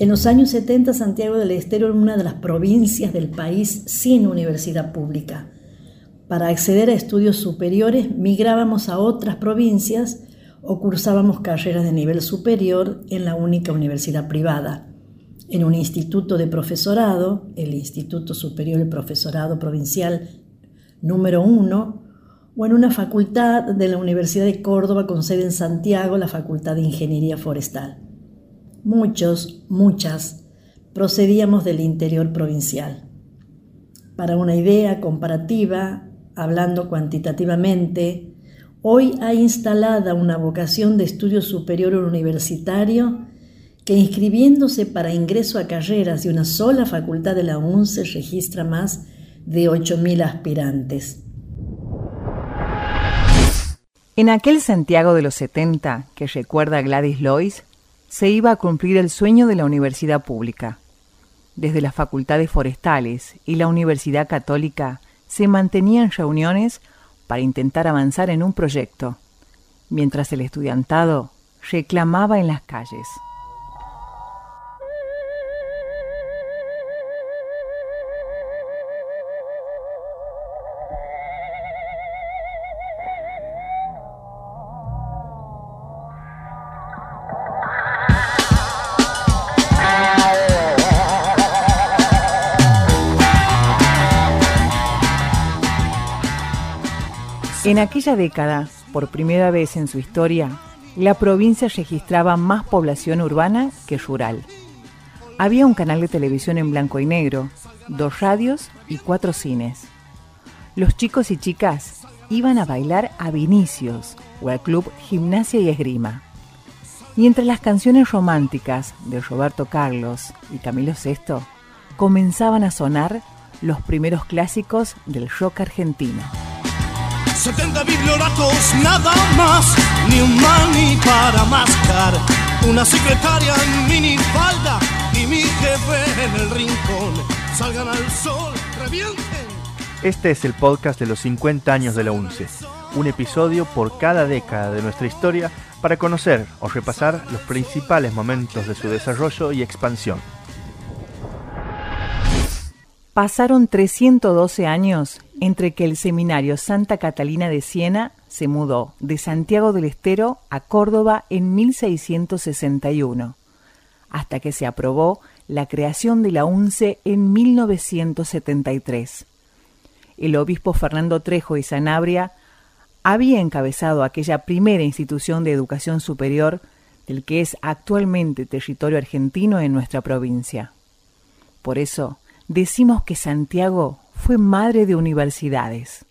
En los años 70 Santiago del Estero era una de las provincias del país sin universidad pública. Para acceder a estudios superiores migrábamos a otras provincias o cursábamos carreras de nivel superior en la única universidad privada, en un instituto de profesorado, el Instituto Superior de Profesorado Provincial número 1, o en una facultad de la Universidad de Córdoba con sede en Santiago, la Facultad de Ingeniería Forestal. Muchos, muchas, procedíamos del interior provincial. Para una idea comparativa, hablando cuantitativamente, hoy ha instalada una vocación de estudio superior universitario que inscribiéndose para ingreso a carreras de una sola facultad de la UNCE registra más de 8.000 aspirantes. En aquel Santiago de los 70 que recuerda Gladys Lois, se iba a cumplir el sueño de la universidad pública. Desde las facultades forestales y la Universidad Católica se mantenían reuniones para intentar avanzar en un proyecto, mientras el estudiantado reclamaba en las calles. En aquella década, por primera vez en su historia, la provincia registraba más población urbana que rural. Había un canal de televisión en blanco y negro, dos radios y cuatro cines. Los chicos y chicas iban a bailar a Vinicius o al club Gimnasia y Esgrima. Y entre las canciones románticas de Roberto Carlos y Camilo VI comenzaban a sonar los primeros clásicos del rock argentino. 70 biblioratos, nada más, ni un mani para mascar. Una secretaria en minifalda y mi jefe en el rincón. Salgan al sol, revienten. Este es el podcast de los 50 años de la UNCE, un episodio por cada década de nuestra historia para conocer o repasar los principales momentos de su desarrollo y expansión. Pasaron 312 años entre que el seminario Santa Catalina de Siena se mudó de Santiago del Estero a Córdoba en 1661, hasta que se aprobó la creación de la UNCE en 1973. El obispo Fernando Trejo y Sanabria había encabezado aquella primera institución de educación superior del que es actualmente territorio argentino en nuestra provincia. Por eso, decimos que Santiago fue madre de universidades.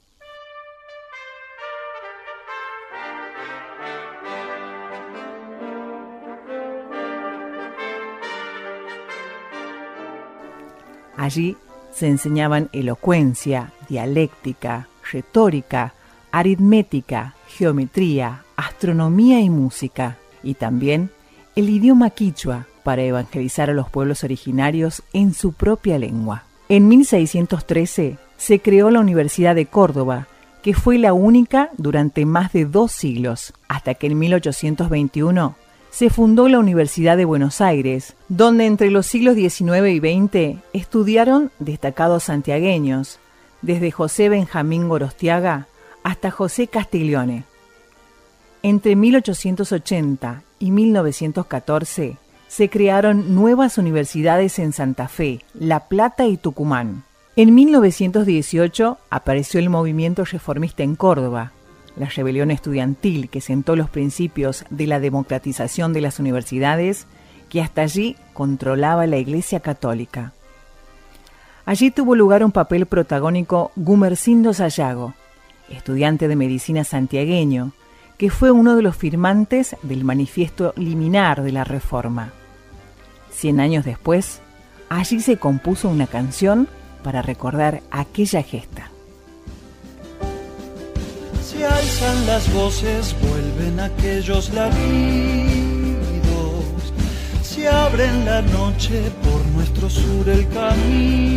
Allí se enseñaban elocuencia, dialéctica, retórica, aritmética, geometría, astronomía y música, y también el idioma quichua, para evangelizar a los pueblos originarios en su propia lengua. En 1613 se creó la Universidad de Córdoba, que fue la única durante más de dos siglos, hasta que en 1821 se fundó la Universidad de Buenos Aires, donde entre los siglos XIX y XX estudiaron destacados santiagueños, desde José Benjamín Gorostiaga hasta José Castiglione. Entre 1880 y 1914 se crearon nuevas universidades en Santa Fe, La Plata y Tucumán. En 1918 apareció el movimiento reformista en Córdoba, la rebelión estudiantil que sentó los principios de la democratización de las universidades que hasta allí controlaba la Iglesia Católica. Allí tuvo lugar un papel protagónico Gumercindo Sayago, estudiante de medicina santiagueño, que fue uno de los firmantes del manifiesto liminar de la Reforma. Cien años después, allí se compuso una canción para recordar aquella gesta. Se alzan las voces, vuelven aquellos latidos, se abre en la noche por nuestro sur el camino,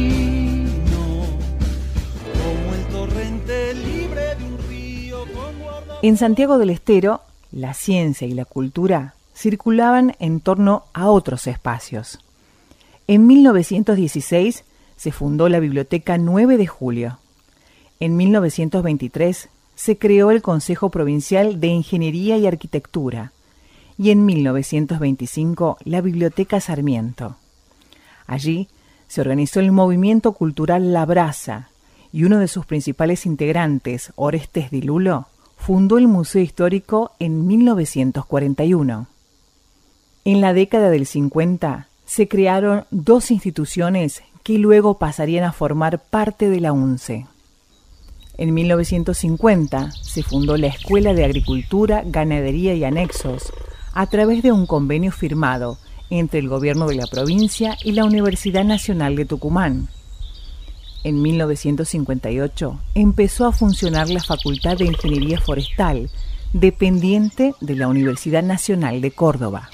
En Santiago del Estero, la ciencia y la cultura circulaban en torno a otros espacios. En 1916 se fundó la Biblioteca 9 de Julio. En 1923 se creó el Consejo Provincial de Ingeniería y Arquitectura y en 1925 la Biblioteca Sarmiento. Allí se organizó el movimiento cultural La Brasa y uno de sus principales integrantes, Orestes Dilulo, fundó el Museo Histórico en 1941. En la década del 50 se crearon dos instituciones que luego pasarían a formar parte de la UNCE. En 1950 se fundó la Escuela de Agricultura, Ganadería y Anexos a través de un convenio firmado entre el gobierno de la provincia y la Universidad Nacional de Tucumán. En 1958 empezó a funcionar la Facultad de Ingeniería Forestal, dependiente de la Universidad Nacional de Córdoba.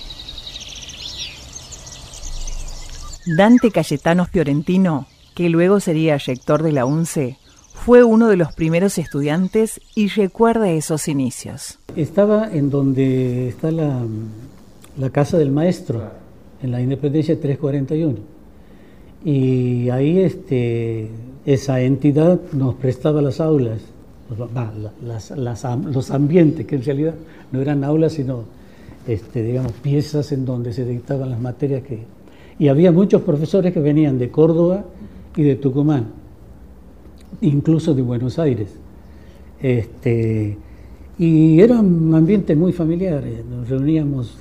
Dante Cayetano Fiorentino, que luego sería rector de la UNCE, fue uno de los primeros estudiantes y recuerda esos inicios. Estaba en donde está la, la casa del maestro, en la Independencia 341. Y ahí este, esa entidad nos prestaba las aulas, los ambientes, que en realidad no eran aulas, sino este, digamos, piezas en donde se dictaban las materias que... Y había muchos profesores que venían de Córdoba y de Tucumán, incluso de Buenos Aires. Este, y era un ambiente muy familiar, nos reuníamos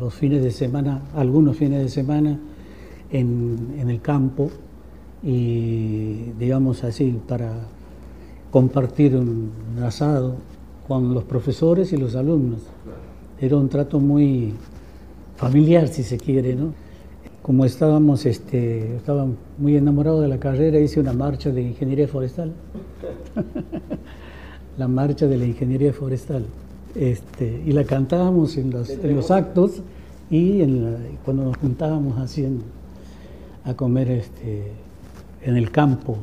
los fines de semana, algunos fines de semana, en, el campo y, digamos así, para compartir un, asado con los profesores y los alumnos. Era un trato muy familiar, si se quiere, ¿no? Como estábamos, este, estaba muy enamorado de la carrera, hice una marcha de ingeniería forestal. la marcha de la ingeniería forestal. Este, y la cantábamos en los, en los actos y en cuando nos juntábamos así a comer este, en el campo,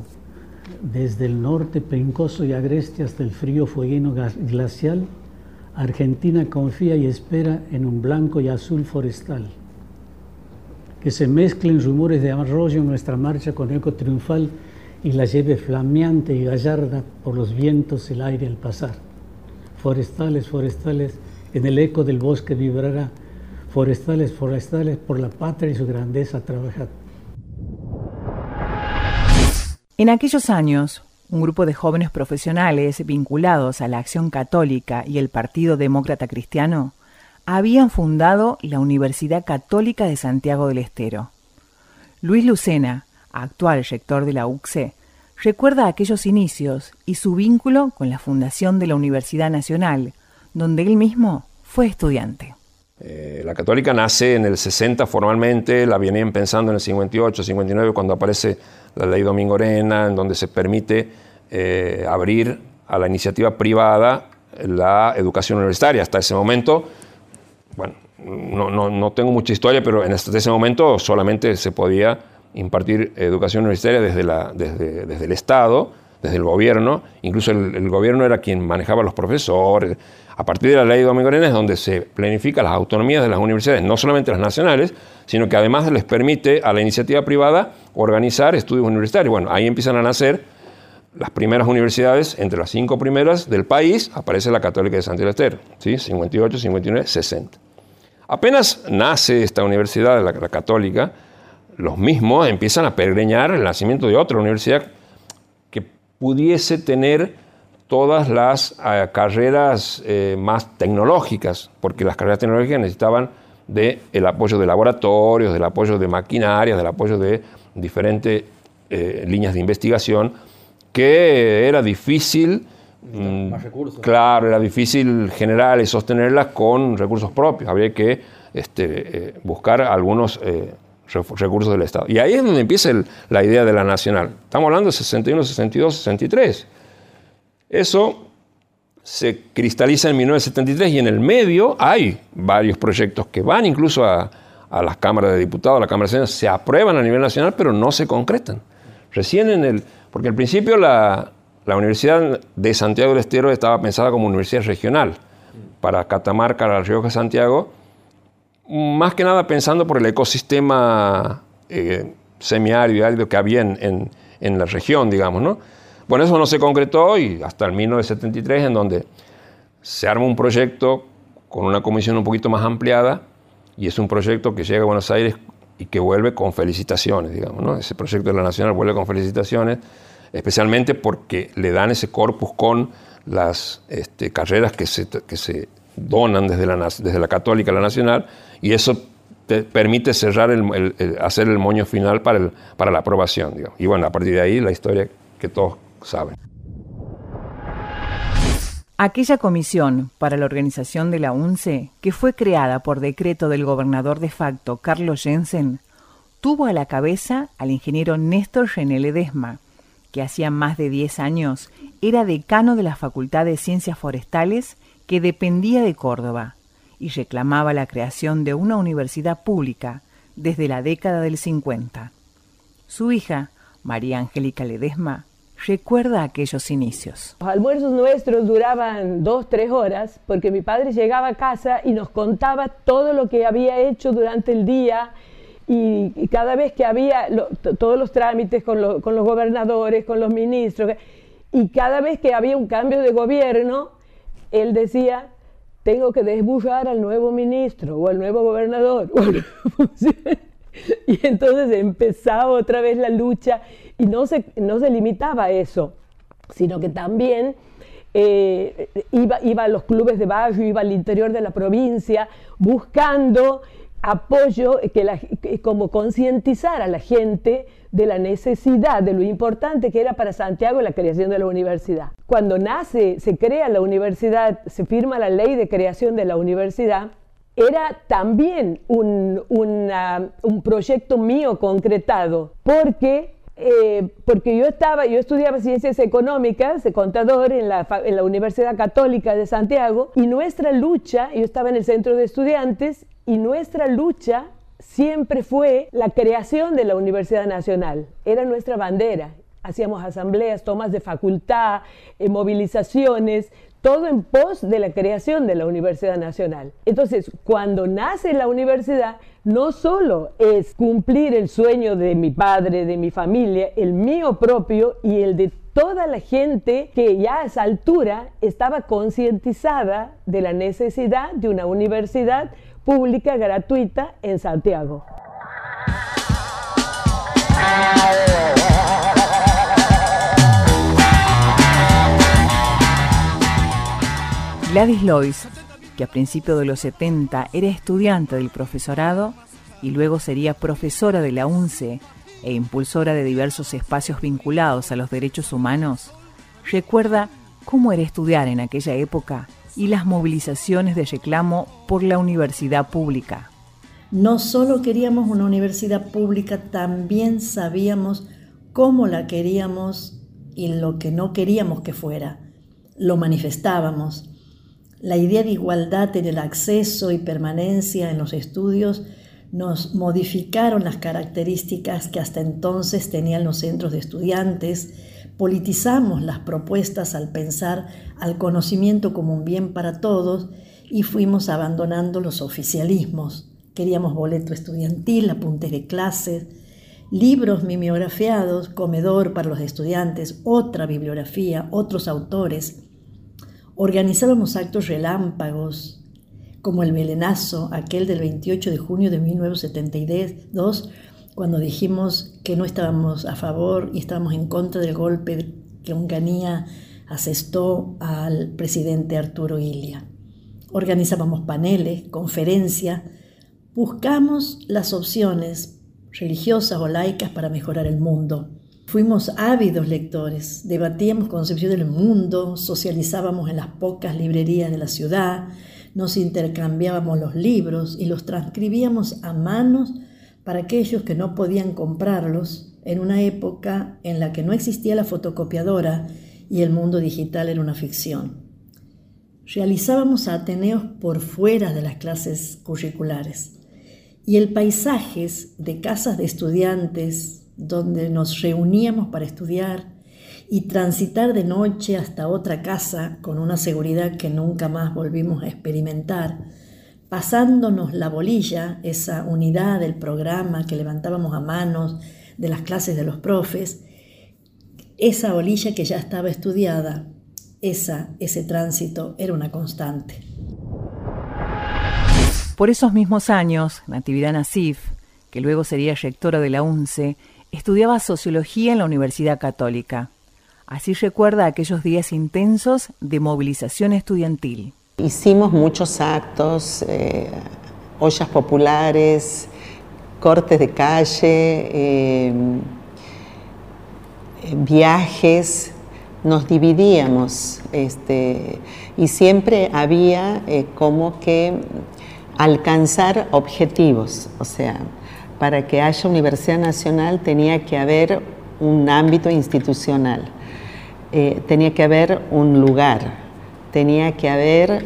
desde el norte pencoso y agreste hasta el frío fueguino glacial, Argentina confía y espera en un blanco y azul forestal. Que se mezclen rumores de arroyo en nuestra marcha con eco triunfal y la lleve flameante y gallarda por los vientos el aire al pasar forestales, forestales, en el eco del bosque vibrará, forestales, forestales, por la patria y su grandeza trabajar. En aquellos años, un grupo de jóvenes profesionales vinculados a la Acción Católica y el Partido Demócrata Cristiano habían fundado la Universidad Católica de Santiago del Estero. Luis Lucena, actual rector de la UCSE, recuerda aquellos inicios y su vínculo con la fundación de la Universidad Nacional, donde él mismo fue estudiante. Eh, la católica nace en el 60 formalmente, la venían pensando en el 58, 59, cuando aparece la ley Domingo Arena, en donde se permite eh, abrir a la iniciativa privada la educación universitaria. Hasta ese momento, bueno, no, no tengo mucha historia, pero en hasta ese momento solamente se podía impartir educación universitaria desde, la, desde, desde el Estado, desde el gobierno, incluso el, gobierno era quien manejaba los profesores. A partir de la ley de Domingo Arena es donde se planifica las autonomías de las universidades, no solamente las nacionales, sino que además les permite a la iniciativa privada organizar estudios universitarios. Bueno, ahí empiezan a nacer las primeras universidades, entre las cinco primeras del país, aparece la Católica de Santiago ¿sí? 58, 59, 60. Apenas nace esta universidad, la, la católica, los mismos empiezan a peregrinar el nacimiento de otra universidad pudiese tener todas las eh, carreras eh, más tecnológicas, porque las carreras tecnológicas necesitaban del el apoyo de laboratorios, del apoyo de maquinarias, del apoyo de diferentes eh, líneas de investigación, que era difícil, mm, más recursos. claro, era difícil generar y sostenerlas con recursos propios, había que este, buscar algunos recursos del Estado. Y ahí es donde empieza la idea de la nacional. Estamos hablando de 61, 62, 63. Eso se cristaliza en 1973 y en el medio hay varios proyectos que van incluso a, las cámaras de diputados, a la Cámara de Senado, se aprueban a nivel nacional, pero no se concretan. Recién en el... Porque al principio la, la Universidad de Santiago del Estero estaba pensada como universidad regional para Catamarca, La Rioja, Santiago, más que nada pensando por el ecosistema eh, semiárido y árido que había en, en, la región, digamos, ¿no? Bueno, eso no se concretó y hasta el 1973, en donde se arma un proyecto con una comisión un poquito más ampliada y es un proyecto que llega a Buenos Aires y que vuelve con felicitaciones, digamos, ¿no? Ese proyecto de la Nacional vuelve con felicitaciones, especialmente porque le dan ese corpus con las este, carreras que se, que se donan desde la, desde la católica a la nacional y eso te permite cerrar el, hacer el moño final para, el, para la aprobación. Y bueno, a partir de ahí la historia que todos saben. Aquella comisión para la organización de la UNCE, que fue creada por decreto del gobernador de facto Carlos Jensen, tuvo a la cabeza al ingeniero Néstor Genel Ledesma, que hacía más de 10 años era decano de la Facultad de Ciencias Forestales que dependía de Córdoba y reclamaba la creación de una universidad pública desde la década del 50. Su hija, María Angélica Ledesma, recuerda aquellos inicios. Los almuerzos nuestros duraban dos, tres horas porque mi padre llegaba a casa y nos contaba todo lo que había hecho durante el día y, cada vez que había todos los trámites con, con, los gobernadores, con los ministros, y cada vez que había un cambio de gobierno, él decía, tengo que desbullar al nuevo ministro o al nuevo gobernador. y entonces empezaba otra vez la lucha y no se, no se limitaba a eso, sino que también eh, iba, iba a los clubes de barrio, iba al interior de la provincia, buscando apoyo, que como concientizar a la gente de la necesidad, de lo importante que era para Santiago la creación de la universidad. Cuando nace, se crea la universidad, se firma la ley de creación de la universidad, era también un, un proyecto mío concretado, porque eh, porque yo estaba, yo estudiaba ciencias económicas, de contador en la, en la Universidad Católica de Santiago, y nuestra lucha, yo estaba en el centro de estudiantes, y nuestra lucha siempre fue la creación de la Universidad Nacional, era nuestra bandera. Hacíamos asambleas, tomas de facultad, eh, movilizaciones, todo en pos de la creación de la Universidad Nacional. Entonces, cuando nace la universidad, no solo es cumplir el sueño de mi padre, de mi familia, el mío propio y el de toda la gente que ya a esa altura estaba concientizada de la necesidad de una universidad pública gratuita en Santiago. Gladys Lois, que a principios de los 70 era estudiante del profesorado y luego sería profesora de la UNCE e impulsora de diversos espacios vinculados a los derechos humanos, recuerda cómo era estudiar en aquella época y las movilizaciones de reclamo por la universidad pública. No solo queríamos una universidad pública, también sabíamos cómo la queríamos y lo que no queríamos que fuera. Lo manifestábamos. La idea de igualdad en el acceso y permanencia en los estudios nos modificaron las características que hasta entonces tenían los centros de estudiantes politizamos las propuestas al pensar al conocimiento como un bien para todos y fuimos abandonando los oficialismos. Queríamos boleto estudiantil, apuntes de clases, libros mimeografiados, comedor para los estudiantes, otra bibliografía, otros autores. Organizábamos actos relámpagos, como el Melenazo, aquel del 28 de junio de 1972, cuando dijimos que no estábamos a favor y estábamos en contra del golpe que Onganía asestó al presidente Arturo Ilia. Organizábamos paneles, conferencias, buscamos las opciones religiosas o laicas para mejorar el mundo. Fuimos ávidos lectores, debatíamos concepción del mundo, socializábamos en las pocas librerías de la ciudad, nos intercambiábamos los libros y los transcribíamos a manos para aquellos que no podían comprarlos en una época en la que no existía la fotocopiadora y el mundo digital era una ficción. Realizábamos ateneos por fuera de las clases curriculares y el paisaje de casas de estudiantes donde nos reuníamos para estudiar y transitar de noche hasta otra casa con una seguridad que nunca más volvimos a experimentar pasándonos la bolilla, esa unidad del programa que levantábamos a manos de las clases de los profes, esa bolilla que ya estaba estudiada, esa, ese tránsito era una constante. Por esos mismos años, Natividad Nasif, que luego sería rectora de la UNCE, estudiaba sociología en la Universidad Católica. Así recuerda aquellos días intensos de movilización estudiantil. Hicimos muchos actos, eh, ollas populares, cortes de calle, eh, viajes, nos dividíamos este, y siempre había eh, como que alcanzar objetivos, o sea, para que haya Universidad Nacional tenía que haber un ámbito institucional, eh, tenía que haber un lugar, tenía que haber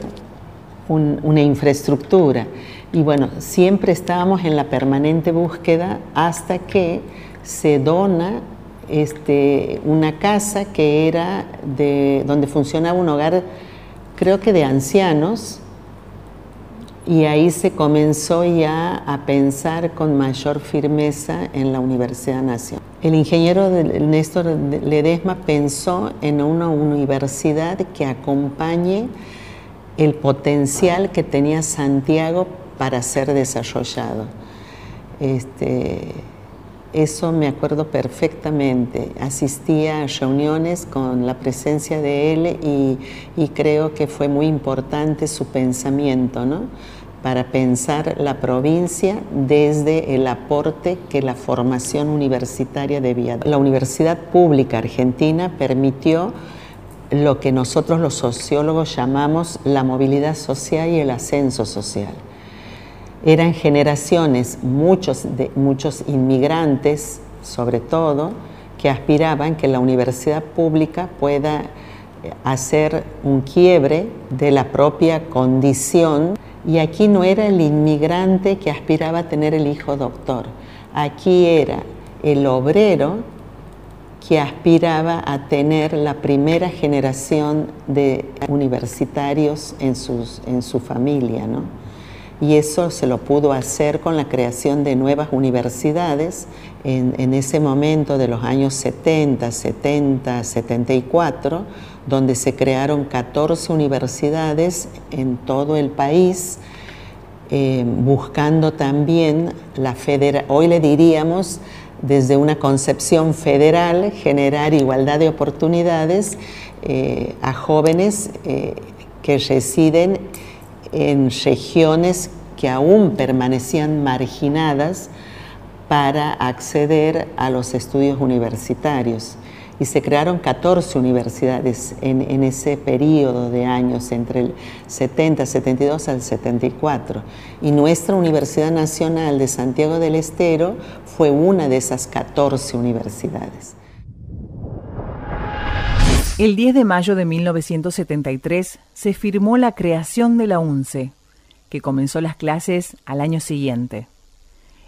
una infraestructura. Y bueno, siempre estábamos en la permanente búsqueda hasta que se dona este, una casa que era de donde funcionaba un hogar, creo que de ancianos, y ahí se comenzó ya a pensar con mayor firmeza en la Universidad Nacional. El ingeniero Néstor Ledesma pensó en una universidad que acompañe el potencial que tenía Santiago para ser desarrollado. Este, eso me acuerdo perfectamente. Asistía a reuniones con la presencia de él y, y creo que fue muy importante su pensamiento, ¿no? Para pensar la provincia desde el aporte que la formación universitaria debía. La Universidad Pública Argentina permitió lo que nosotros los sociólogos llamamos la movilidad social y el ascenso social. Eran generaciones, muchos, de, muchos inmigrantes sobre todo, que aspiraban que la universidad pública pueda hacer un quiebre de la propia condición y aquí no era el inmigrante que aspiraba a tener el hijo doctor, aquí era el obrero que aspiraba a tener la primera generación de universitarios en, sus, en su familia. ¿no? Y eso se lo pudo hacer con la creación de nuevas universidades en, en ese momento de los años 70, 70, 74 donde se crearon 14 universidades en todo el país, eh, buscando también la federación, hoy le diríamos desde una concepción federal, generar igualdad de oportunidades eh, a jóvenes eh, que residen en regiones que aún permanecían marginadas para acceder a los estudios universitarios y se crearon 14 universidades en, ese periodo de años, entre el 70, 72 al 74. Y nuestra Universidad Nacional de Santiago del Estero fue una de esas 14 universidades. El 10 de mayo de 1973 se firmó la creación de la UNCE, que comenzó las clases al año siguiente.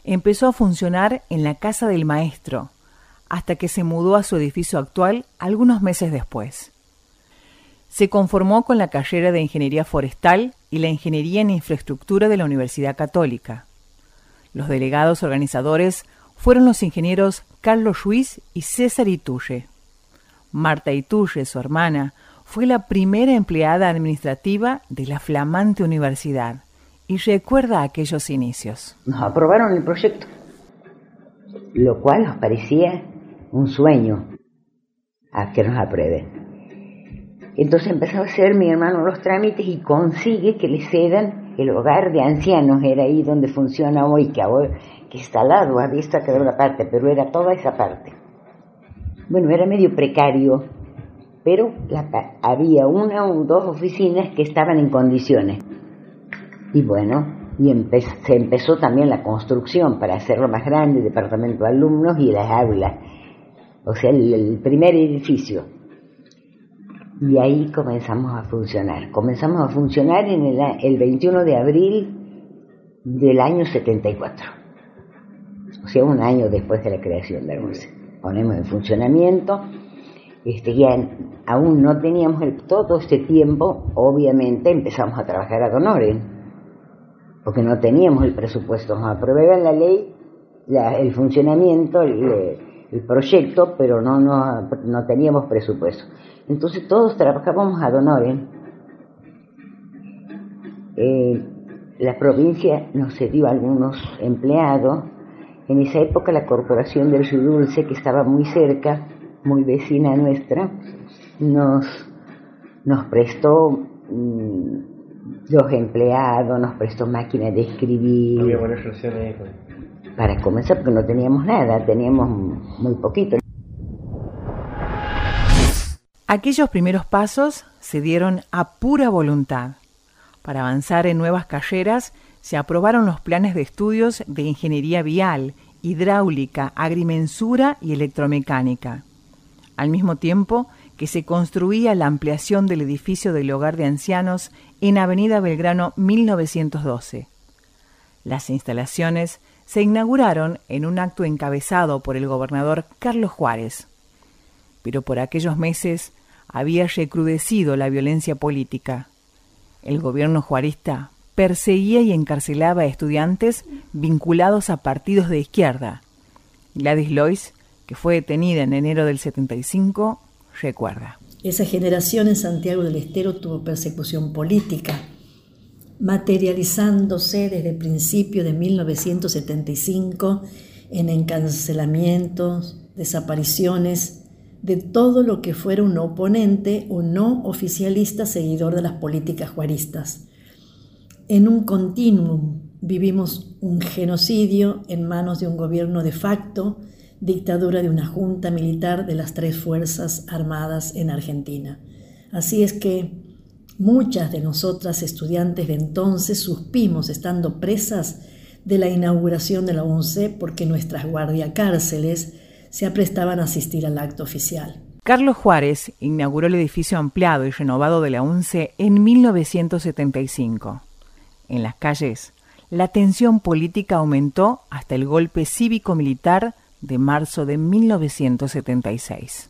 Empezó a funcionar en la Casa del Maestro, hasta que se mudó a su edificio actual algunos meses después. Se conformó con la carrera de Ingeniería Forestal y la Ingeniería en Infraestructura de la Universidad Católica. Los delegados organizadores fueron los ingenieros Carlos Ruiz y César Itulle. Marta Itulle, su hermana, fue la primera empleada administrativa de la flamante universidad y recuerda aquellos inicios. Nos aprobaron el proyecto, lo cual nos parecía un sueño a que nos aprueben. Entonces empezó a hacer mi hermano los trámites y consigue que le cedan el hogar de ancianos, era ahí donde funciona hoy, que ahora que está al lado, había esta quedó la parte, pero era toda esa parte. Bueno, era medio precario, pero había una o dos oficinas que estaban en condiciones. Y bueno, y se empezó también la construcción para hacerlo más grande, departamento de alumnos y las aulas o sea, el, primer edificio. Y ahí comenzamos a funcionar. Comenzamos a funcionar en el, el 21 de abril del año 74. O sea, un año después de la creación de la Ponemos en funcionamiento. Este, ya aún no teníamos el, todo este tiempo, obviamente empezamos a trabajar a Donoren. porque no teníamos el presupuesto. Nos aprobaban la ley, el funcionamiento, el, proyecto, pero no, no, no teníamos presupuesto. Entonces todos trabajábamos a Donoren. Eh, la provincia nos cedió algunos empleados. En esa época la corporación del Río Dulce, que estaba muy cerca, muy vecina nuestra, nos, nos prestó mm, los empleados, nos prestó máquinas de escribir. Había buenas relaciones Para comenzar, porque no teníamos nada, teníamos muy poquito. Aquellos primeros pasos se dieron a pura voluntad. Para avanzar en nuevas carreras, se aprobaron los planes de estudios de ingeniería vial, hidráulica, agrimensura y electromecánica. Al mismo tiempo que se construía la ampliación del edificio del hogar de ancianos en Avenida Belgrano 1912. Las instalaciones se inauguraron en un acto encabezado por el gobernador Carlos Juárez. Pero por aquellos meses había recrudecido la violencia política. El gobierno juarista perseguía y encarcelaba a estudiantes vinculados a partidos de izquierda. Gladys Lois, que fue detenida en enero del 75, recuerda. Esa generación en Santiago del Estero tuvo persecución política, materializándose desde el principio de 1975 en encarcelamientos, desapariciones, de todo lo que fuera un oponente o no oficialista seguidor de las políticas juaristas. En un continuum vivimos un genocidio en manos de un gobierno de facto, dictadura de una junta militar de las tres Fuerzas Armadas en Argentina. Así es que muchas de nosotras estudiantes de entonces suspimos estando presas de la inauguración de la UNCE porque nuestras guardiacárceles se aprestaban a asistir al acto oficial. Carlos Juárez inauguró el edificio ampliado y renovado de la UNCE en 1975. En las calles, la tensión política aumentó hasta el golpe cívico-militar de marzo de 1976.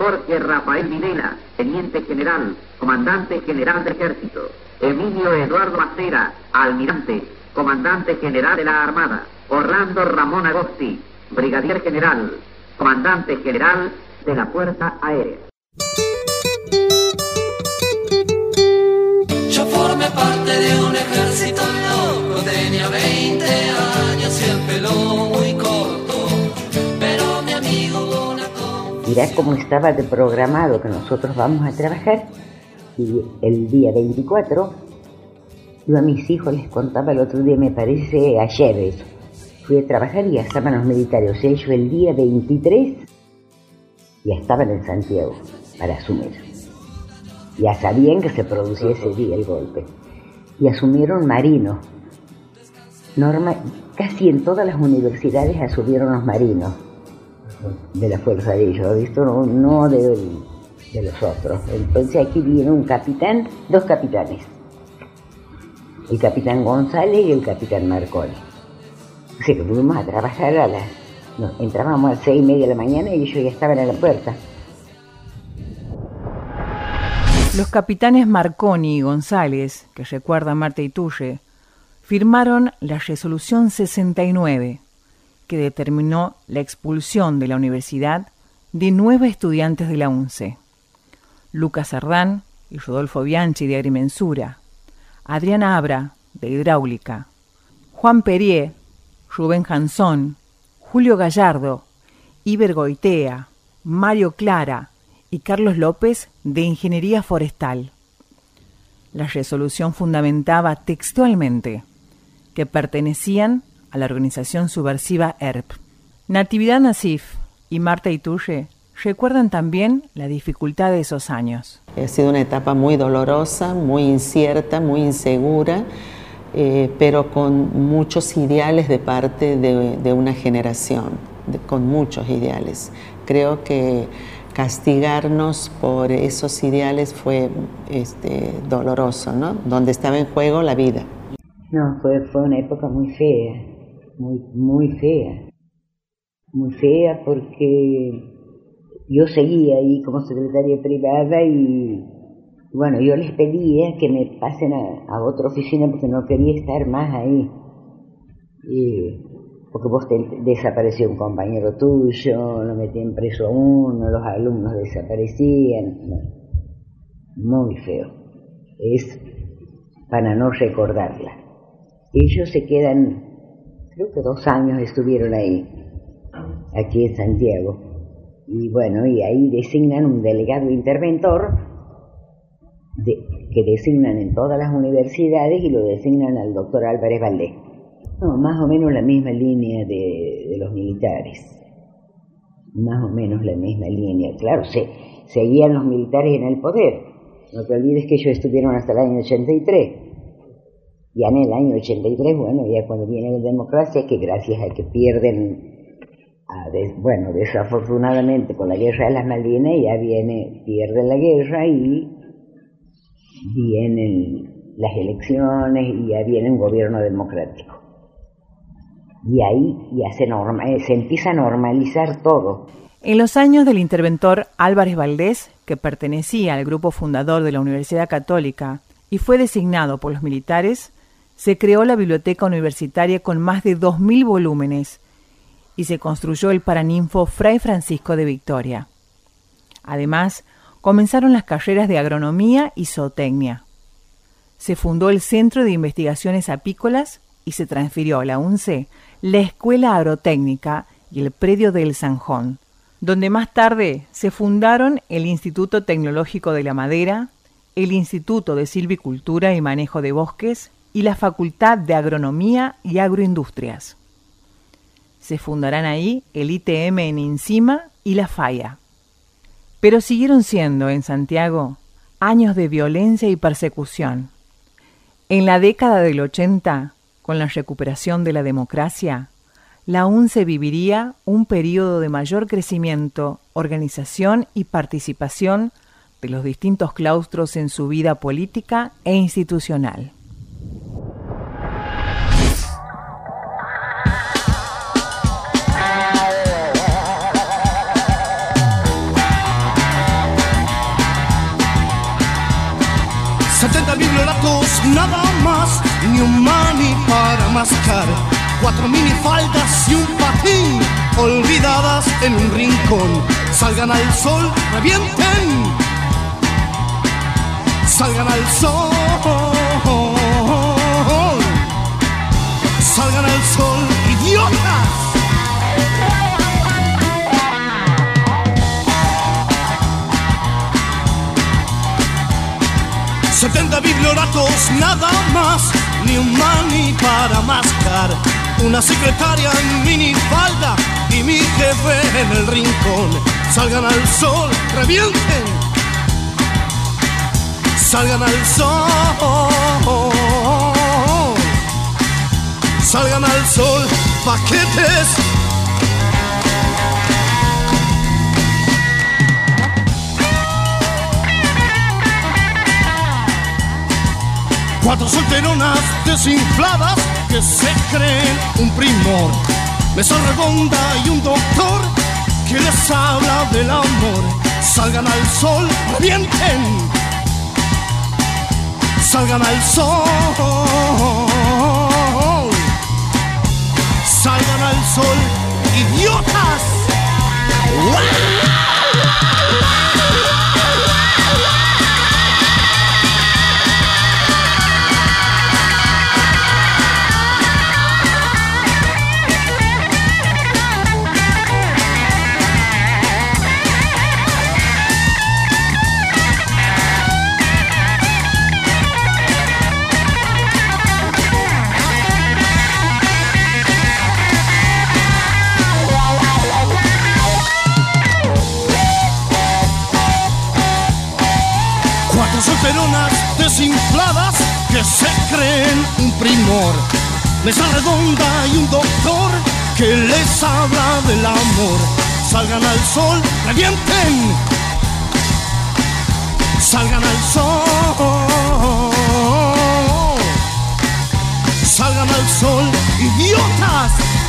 Jorge Rafael Videla, Teniente General, Comandante General del Ejército. Emilio Eduardo Macera, Almirante, comandante general de la Armada, Orlando Ramón Agosti, brigadier general, comandante general de la Fuerza Aérea. Yo formé parte de un Mirá cómo estaba de programado que nosotros vamos a trabajar y el día 24 yo a mis hijos les contaba el otro día, me parece ayer eso. Fui a trabajar y ya estaban los militares. Ellos el día 23 ya estaban en Santiago para asumir. Ya sabían que se producía ese día el golpe. Y asumieron marinos. Norma, casi en todas las universidades asumieron los marinos de la fuerza de ellos, ¿visto? No, no de, los otros. Entonces aquí viene un capitán, dos capitanes el capitán González y el capitán Marconi. O sea que fuimos a trabajar a las... entrábamos a las seis y media de la mañana y ellos ya estaban en la puerta. Los capitanes Marconi y González, que recuerda Marta Ituye, firmaron la resolución 69, que determinó la expulsión de la universidad de nueve estudiantes de la UNCE. Lucas Ardán y Rodolfo Bianchi de Agrimensura, Adriana Abra, de Hidráulica, Juan Perier, Rubén Jansón, Julio Gallardo, Iber Goitea, Mario Clara y Carlos López, de Ingeniería Forestal. La resolución fundamentaba textualmente que pertenecían a la organización subversiva ERP. Natividad Nasif y Marta Ituye recuerdan también la dificultad de esos años. Ha sido una etapa muy dolorosa, muy incierta, muy insegura. eh, pero con muchos ideales de parte de, de una generación, de- con muchos ideales. Creo que castigarnos por esos ideales fue este, doloroso, ¿no? Donde estaba en juego la vida. No, fue, fue una época muy fea, muy, muy fea. Muy fea porque yo seguía ahí como secretaria privada y bueno, yo les pedía que me pasen a, otra oficina porque no quería estar más ahí. Y- porque vos te- desapareció un compañero tuyo, lo metían preso a uno, los alumnos desaparecían. Muy feo. Es para no recordarla. Ellos se quedan, creo que dos años estuvieron ahí, aquí en Santiago. Y bueno, y ahí designan un delegado interventor que designan en todas las universidades y lo designan al doctor Álvarez Valdés. No, más o menos la misma línea de, de los militares. Más o menos la misma línea. Claro, se, seguían los militares en el poder. No te olvides que ellos estuvieron hasta el año 83. Ya en el año 83, bueno, ya cuando viene la democracia, que gracias a que pierden, a bueno, desafortunadamente con la guerra de las Malvinas, ya viene, pierden la guerra y vienen las elecciones y ya viene un gobierno democrático. Y ahí ya se, norma, eh, se empieza a normalizar todo. En los años del interventor Álvarez Valdés, que pertenecía al grupo fundador de la Universidad Católica y fue designado por los militares, se creó la biblioteca universitaria con más de 2.000 volúmenes y se construyó el Paraninfo Fray Francisco de Victoria. Además, comenzaron las carreras de agronomía y zootecnia. Se fundó el Centro de Investigaciones Apícolas y se transfirió a la UNCE la Escuela Agrotécnica y el predio del Sanjón, donde más tarde se fundaron el Instituto Tecnológico de la Madera, el Instituto de Silvicultura y Manejo de Bosques y la Facultad de Agronomía y Agroindustrias. Se fundarán ahí el ITM en Encima y la Falla. Pero siguieron siendo en Santiago años de violencia y persecución. En la década del 80, con la recuperación de la democracia, la UNCE viviría un periodo de mayor crecimiento, organización y participación de los distintos claustros en su vida política e institucional. Setenta bibliolatos, nada más, ni un mani para mascar. Cuatro minifaldas y un patín, olvidadas en un rincón. Salgan al sol, revienten. Salgan al sol. Salgan al sol, idiotas. Setenta biblioratos, nada más, ni un mani para mascar. Una secretaria en minifalda y mi jefe en el rincón. Salgan al sol, revienten. Salgan al sol. Salgan al sol, paquetes. Cuatro solteronas desinfladas que se creen un primor. Mesa redonda y un doctor que les habla del amor. Salgan al sol, revienten. Salgan al sol. Salgan al sol, idiotas. Cuatro desinfladas que se creen un primor. Mesa redonda y un doctor que les habla del amor. Salgan al sol, revienten. Salgan al sol. Salgan al sol, idiotas.